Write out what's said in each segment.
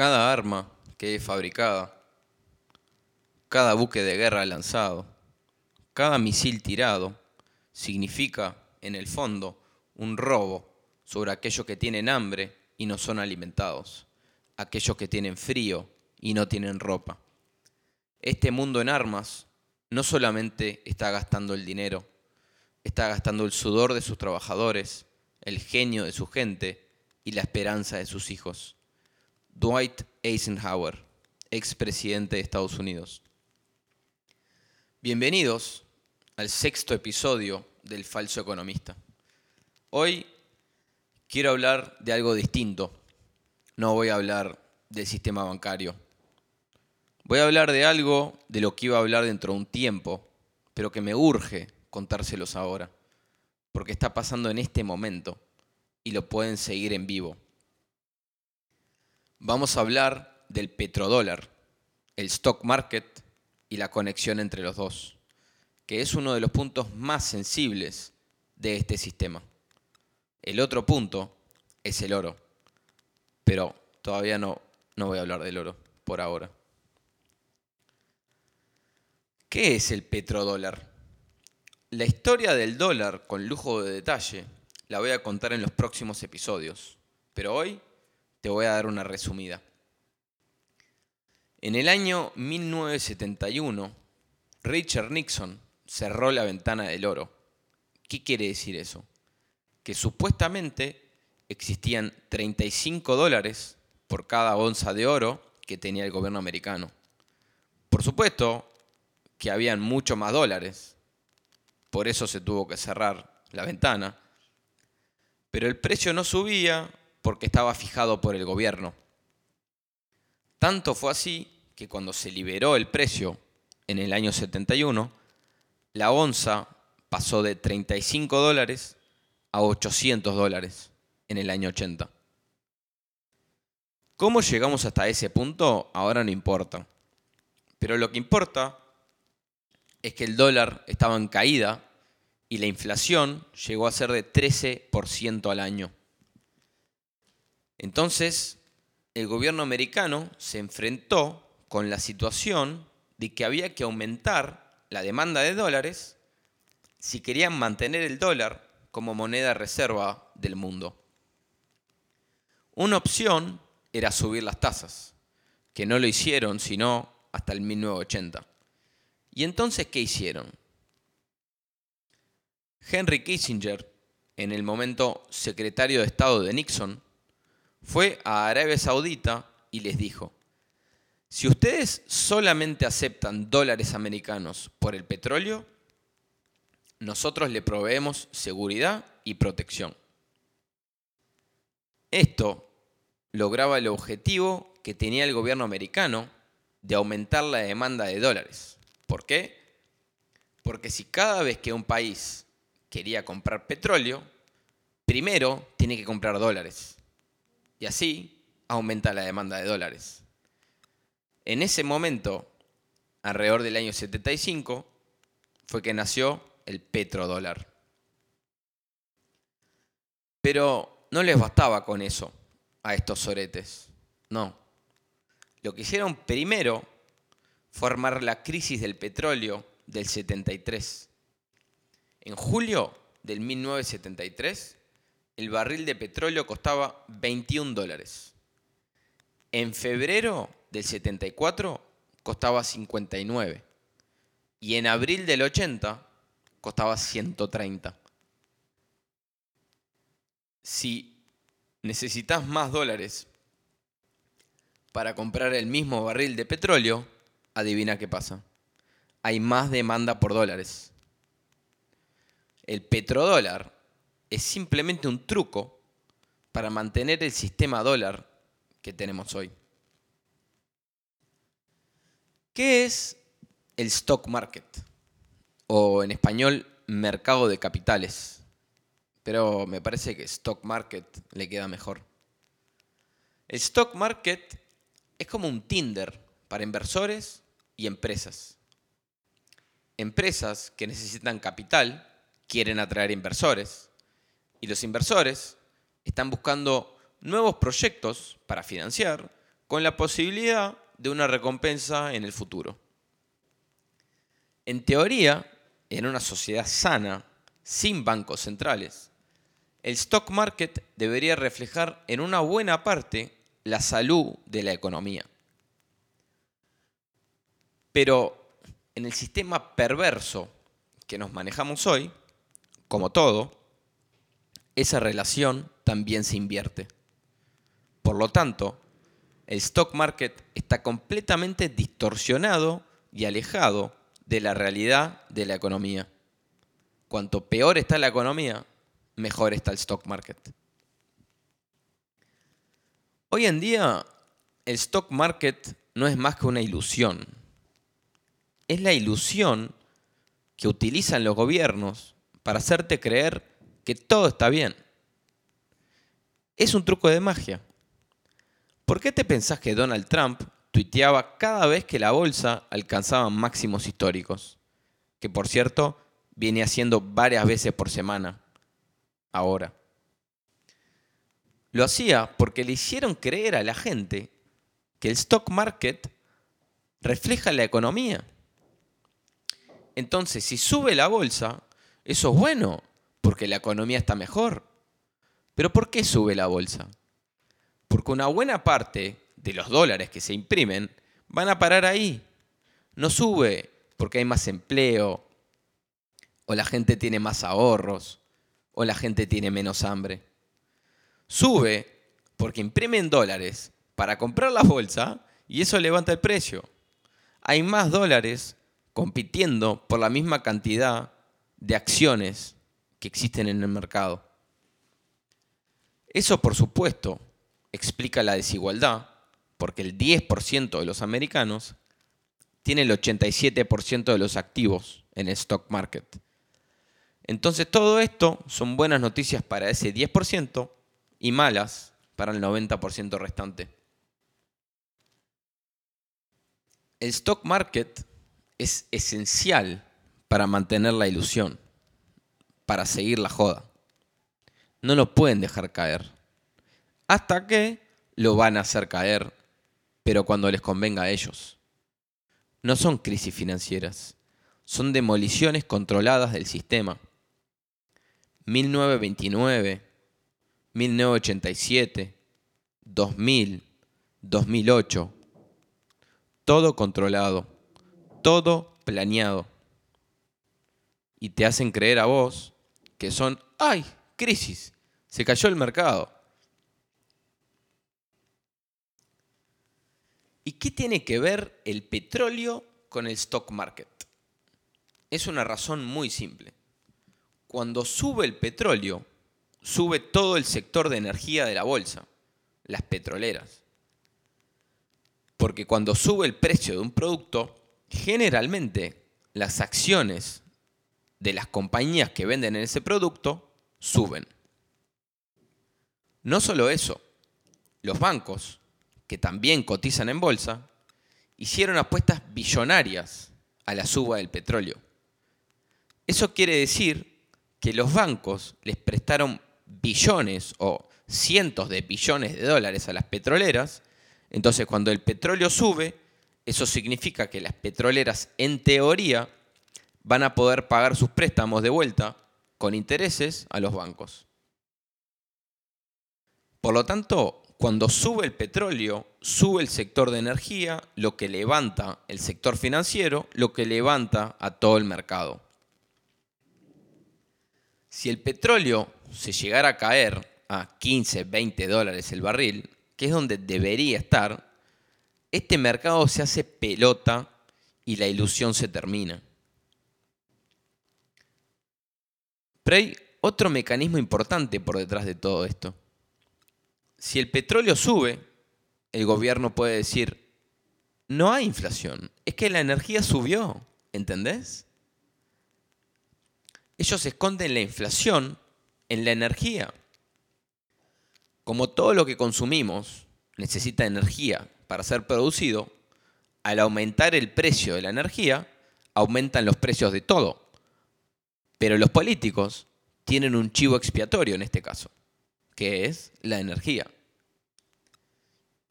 Cada arma que es fabricada, cada buque de guerra lanzado, cada misil tirado, significa, en el fondo, un robo sobre aquellos que tienen hambre y no son alimentados, aquellos que tienen frío y no tienen ropa. Este mundo en armas no solamente está gastando el dinero, está gastando el sudor de sus trabajadores, el genio de su gente y la esperanza de sus hijos. Dwight Eisenhower, expresidente de Estados Unidos. Bienvenidos al sexto episodio del Falso Economista. Hoy quiero hablar de algo distinto. No voy a hablar del sistema bancario. Voy a hablar de algo de lo que iba a hablar dentro de un tiempo, pero que me urge contárselos ahora, porque está pasando en este momento y lo pueden seguir en vivo. Vamos a hablar del petrodólar, el stock market y la conexión entre los dos, que es uno de los puntos más sensibles de este sistema. El otro punto es el oro, pero todavía no, no voy a hablar del oro por ahora. ¿Qué es el petrodólar? La historia del dólar con lujo de detalle la voy a contar en los próximos episodios, pero hoy te voy a dar una resumida. En el año 1971, Richard Nixon cerró la ventana del oro. ¿Qué quiere decir eso? Que supuestamente existían 35 dólares por cada onza de oro que tenía el gobierno americano. Por supuesto que habían mucho más dólares, por eso se tuvo que cerrar la ventana, pero el precio no subía porque estaba fijado por el gobierno. Tanto fue así que cuando se liberó el precio en el año 71, la onza pasó de 35 dólares a 800 dólares en el año 80. ¿Cómo llegamos hasta ese punto? Ahora no importa. Pero lo que importa es que el dólar estaba en caída y la inflación llegó a ser de 13% al año. Entonces, el gobierno americano se enfrentó con la situación de que había que aumentar la demanda de dólares si querían mantener el dólar como moneda reserva del mundo. Una opción era subir las tasas, que no lo hicieron sino hasta el 1980. ¿Y entonces qué hicieron? Henry Kissinger, en el momento secretario de Estado de Nixon, fue a Arabia Saudita y les dijo, si ustedes solamente aceptan dólares americanos por el petróleo, nosotros le proveemos seguridad y protección. Esto lograba el objetivo que tenía el gobierno americano de aumentar la demanda de dólares. ¿Por qué? Porque si cada vez que un país quería comprar petróleo, primero tiene que comprar dólares y así aumenta la demanda de dólares. En ese momento, alrededor del año 75, fue que nació el petrodólar. Pero no les bastaba con eso a estos soretes. No. Lo que hicieron primero fue armar la crisis del petróleo del 73. En julio del 1973, el barril de petróleo costaba 21 dólares. En febrero del 74 costaba 59. Y en abril del 80 costaba 130. Si necesitas más dólares para comprar el mismo barril de petróleo, adivina qué pasa. Hay más demanda por dólares. El petrodólar es simplemente un truco para mantener el sistema dólar que tenemos hoy. ¿Qué es el stock market? O en español, mercado de capitales. Pero me parece que stock market le queda mejor. El stock market es como un Tinder para inversores y empresas. Empresas que necesitan capital quieren atraer inversores y los inversores están buscando nuevos proyectos para financiar con la posibilidad de una recompensa en el futuro. En teoría, en una sociedad sana, sin bancos centrales, el stock market debería reflejar en una buena parte la salud de la economía. Pero en el sistema perverso que nos manejamos hoy, como todo, esa relación también se invierte. Por lo tanto, el stock market está completamente distorsionado y alejado de la realidad de la economía. Cuanto peor está la economía, mejor está el stock market. Hoy en día, el stock market no es más que una ilusión. Es la ilusión que utilizan los gobiernos para hacerte creer que todo está bien. Es un truco de magia. ¿Por qué te pensás que Donald Trump tuiteaba cada vez que la bolsa alcanzaba máximos históricos? Que por cierto, viene haciendo varias veces por semana. Ahora. Lo hacía porque le hicieron creer a la gente que el stock market refleja la economía. Entonces, si sube la bolsa, eso es bueno, porque la economía está mejor. Pero ¿por qué sube la bolsa? Porque una buena parte de los dólares que se imprimen van a parar ahí. No sube porque hay más empleo, o la gente tiene más ahorros, o la gente tiene menos hambre. Sube porque imprimen dólares para comprar la bolsa y eso levanta el precio. Hay más dólares compitiendo por la misma cantidad de acciones que existen en el mercado. Eso, por supuesto, explica la desigualdad, porque el 10% de los americanos tiene el 87% de los activos en el stock market. Entonces todo esto son buenas noticias para ese 10% y malas para el 90% restante. El stock market es esencial para mantener la ilusión, para seguir la joda. No lo pueden dejar caer. Hasta que lo van a hacer caer, pero cuando les convenga a ellos. No son crisis financieras, son demoliciones controladas del sistema. 1929, 1987, 2000, 2008. Todo controlado todo planeado. Y te hacen creer a vos que son, ¡ay! Crisis, se cayó el mercado. ¿Y qué tiene que ver el petróleo con el stock market? Es una razón muy simple. Cuando sube el petróleo, sube todo el sector de energía de la bolsa, las petroleras. Porque cuando sube el precio de un producto, generalmente las acciones de las compañías que venden ese producto suben. No solo eso, los bancos, que también cotizan en bolsa, hicieron apuestas billonarias a la suba del petróleo. Eso quiere decir que los bancos les prestaron billones o cientos de billones de dólares a las petroleras, entonces cuando el petróleo sube, eso significa que las petroleras, en teoría, van a poder pagar sus préstamos de vuelta con intereses a los bancos. Por lo tanto, cuando sube el petróleo, sube el sector de energía, lo que levanta el sector financiero, lo que levanta a todo el mercado. Si el petróleo se llegara a caer a 15, 20 dólares el barril, que es donde debería estar, este mercado se hace pelota y la ilusión se termina. Pero hay otro mecanismo importante por detrás de todo esto. Si el petróleo sube, el gobierno puede decir, no hay inflación, es que la energía subió, ¿entendés? Ellos esconden la inflación en la energía. Como todo lo que consumimos necesita energía para ser producido, al aumentar el precio de la energía, aumentan los precios de todo. Pero los políticos tienen un chivo expiatorio en este caso, que es la energía.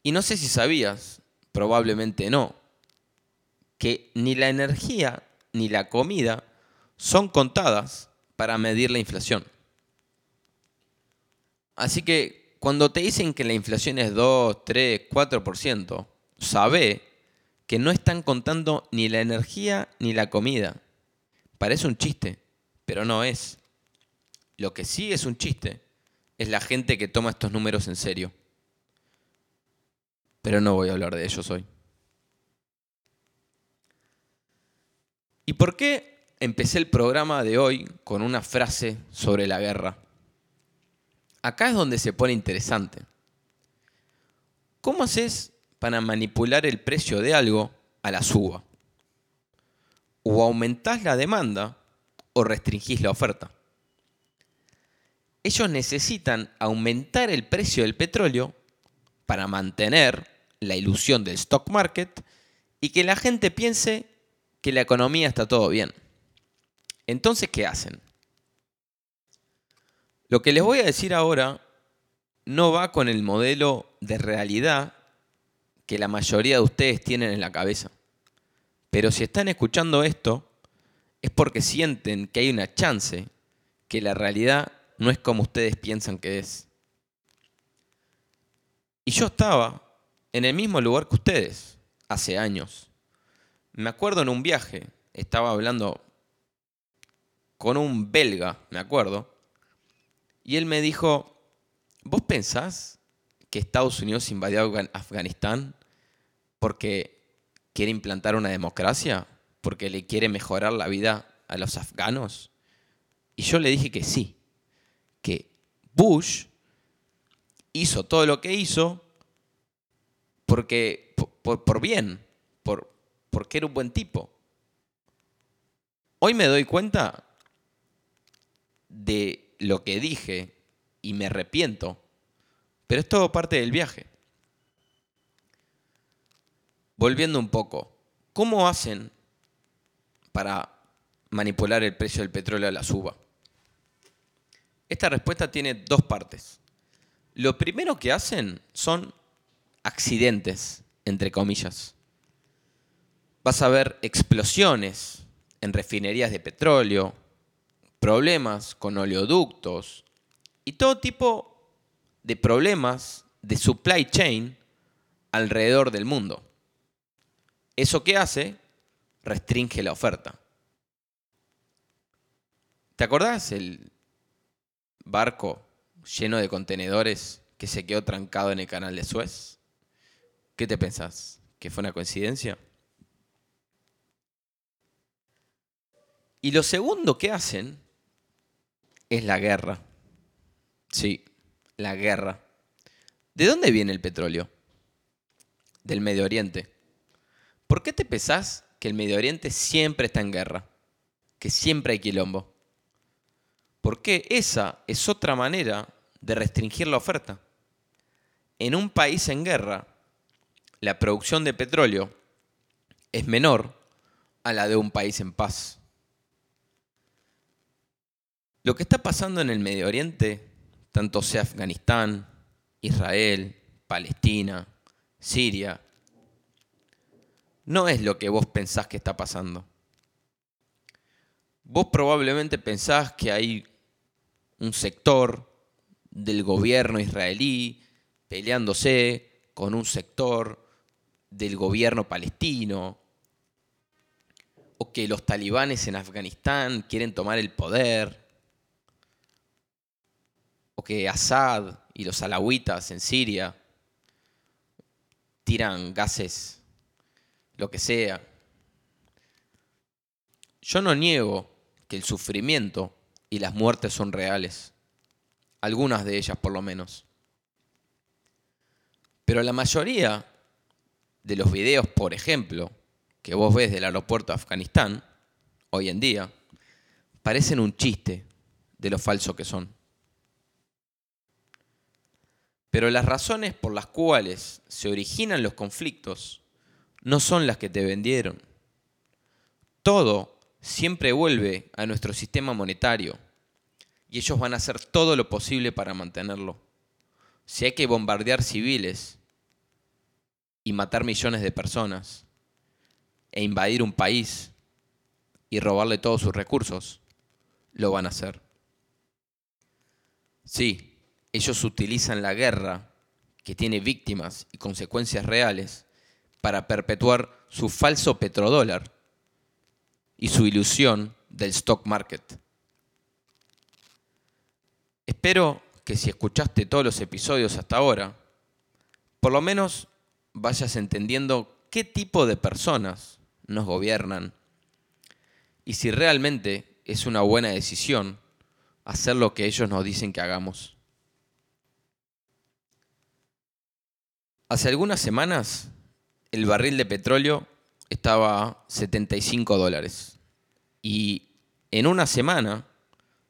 Y no sé si sabías, probablemente no, que ni la energía ni la comida son contadas para medir la inflación. Así que cuando te dicen que la inflación es 2, 3, 4%, sabe que no están contando ni la energía ni la comida. Parece un chiste, pero no es. Lo que sí es un chiste es la gente que toma estos números en serio. Pero no voy a hablar de ellos hoy. ¿Y por qué empecé el programa de hoy con una frase sobre la guerra? Acá es donde se pone interesante. ¿Cómo haces para manipular el precio de algo a la suba? O aumentás la demanda o restringís la oferta. Ellos necesitan aumentar el precio del petróleo para mantener la ilusión del stock market y que la gente piense que la economía está todo bien. Entonces, ¿qué hacen? Lo que les voy a decir ahora no va con el modelo de realidad que la mayoría de ustedes tienen en la cabeza. Pero si están escuchando esto, es porque sienten que hay una chance que la realidad no es como ustedes piensan que es. Y yo estaba en el mismo lugar que ustedes hace años. Me acuerdo en un viaje, estaba hablando con un belga, me acuerdo, y él me dijo, ¿vos pensás que Estados Unidos invadió Afganistán porque quiere implantar una democracia? ¿Porque le quiere mejorar la vida a los afganos? Y yo le dije que sí, que Bush hizo todo lo que hizo porque, por, por bien, por, porque era un buen tipo. Hoy me doy cuenta de lo que dije y me arrepiento, pero es todo parte del viaje. Volviendo un poco, ¿cómo hacen para manipular el precio del petróleo a la suba? Esta respuesta tiene dos partes. Lo primero que hacen son accidentes, entre comillas. Vas a ver explosiones en refinerías de petróleo, problemas con oleoductos y todo tipo de problemas de supply chain alrededor del mundo. ¿Eso qué hace? Restringe la oferta. ¿Te acordás el barco lleno de contenedores que se quedó trancado en el canal de Suez? ¿Qué te pensás? ¿Que fue una coincidencia? Y lo segundo que hacen es la guerra. Sí, la guerra. ¿De dónde viene el petróleo? Del Medio Oriente. ¿Por qué te pensás que el Medio Oriente siempre está en guerra? Que siempre hay quilombo. Porque esa es otra manera de restringir la oferta. En un país en guerra, la producción de petróleo es menor a la de un país en paz. Lo que está pasando en el Medio Oriente, tanto sea Afganistán, Israel, Palestina, Siria, no es lo que vos pensás que está pasando. Vos probablemente pensás que hay un sector del gobierno israelí peleándose con un sector del gobierno palestino, o que los talibanes en Afganistán quieren tomar el poder, o que Assad y los alawitas en Siria tiran gases, lo que sea. Yo no niego que el sufrimiento y las muertes son reales, algunas de ellas por lo menos. Pero la mayoría de los videos, por ejemplo, que vos ves del aeropuerto de Afganistán, hoy en día, parecen un chiste de lo falso que son. Pero las razones por las cuales se originan los conflictos no son las que te vendieron. Todo siempre vuelve a nuestro sistema monetario y ellos van a hacer todo lo posible para mantenerlo. Si hay que bombardear civiles, y matar millones de personas e invadir un país y robarle todos sus recursos, lo van a hacer. Sí, ellos utilizan la guerra, que tiene víctimas y consecuencias reales, para perpetuar su falso petrodólar y su ilusión del stock market. Espero que si escuchaste todos los episodios hasta ahora, por lo menos vayas entendiendo qué tipo de personas nos gobiernan y si realmente es una buena decisión hacer lo que ellos nos dicen que hagamos. Hace algunas semanas el barril de petróleo estaba a 75 dólares y en una semana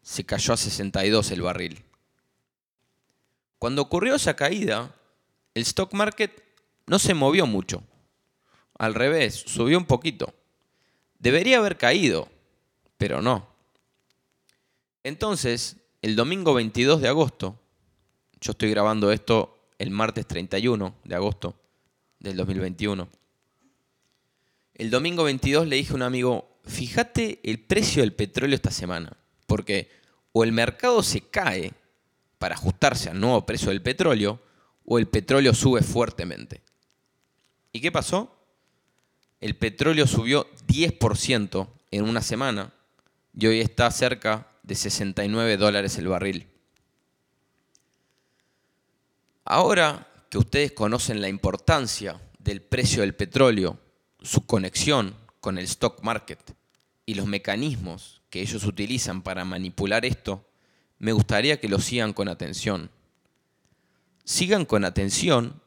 se cayó a 62 el barril. Cuando ocurrió esa caída, el stock market no se movió mucho. Al revés, subió un poquito. Debería haber caído, pero no. Entonces, el domingo 22 de agosto, yo estoy grabando esto el martes 31 de agosto del 2021. El domingo 22 le dije a un amigo, fíjate el precio del petróleo esta semana, porque o el mercado se cae para ajustarse al nuevo precio del petróleo, o el petróleo sube fuertemente. ¿Y qué pasó? El petróleo subió 10% en una semana y hoy está cerca de 69 dólares el barril. Ahora que ustedes conocen la importancia del precio del petróleo, su conexión con el stock market y los mecanismos que ellos utilizan para manipular esto, me gustaría que lo sigan con atención. Sigan con atención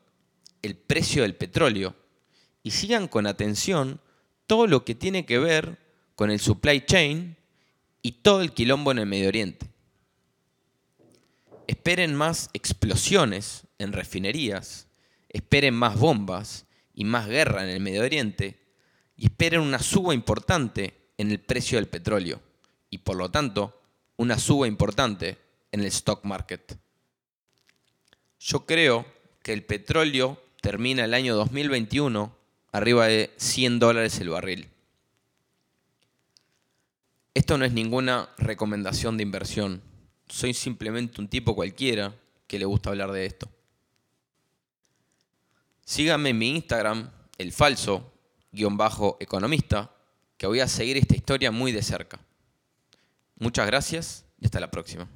el precio del petróleo y sigan con atención todo lo que tiene que ver con el supply chain y todo el quilombo en el Medio Oriente. Esperen más explosiones en refinerías, esperen más bombas y más guerra en el Medio Oriente y esperen una suba importante en el precio del petróleo y por lo tanto una suba importante en el stock market. Yo creo que el petróleo termina el año 2021 arriba de 100 dólares el barril. Esto no es ninguna recomendación de inversión. Soy simplemente un tipo cualquiera que le gusta hablar de esto. Síganme en mi Instagram, el falso, guion bajo economista, que voy a seguir esta historia muy de cerca. Muchas gracias y hasta la próxima.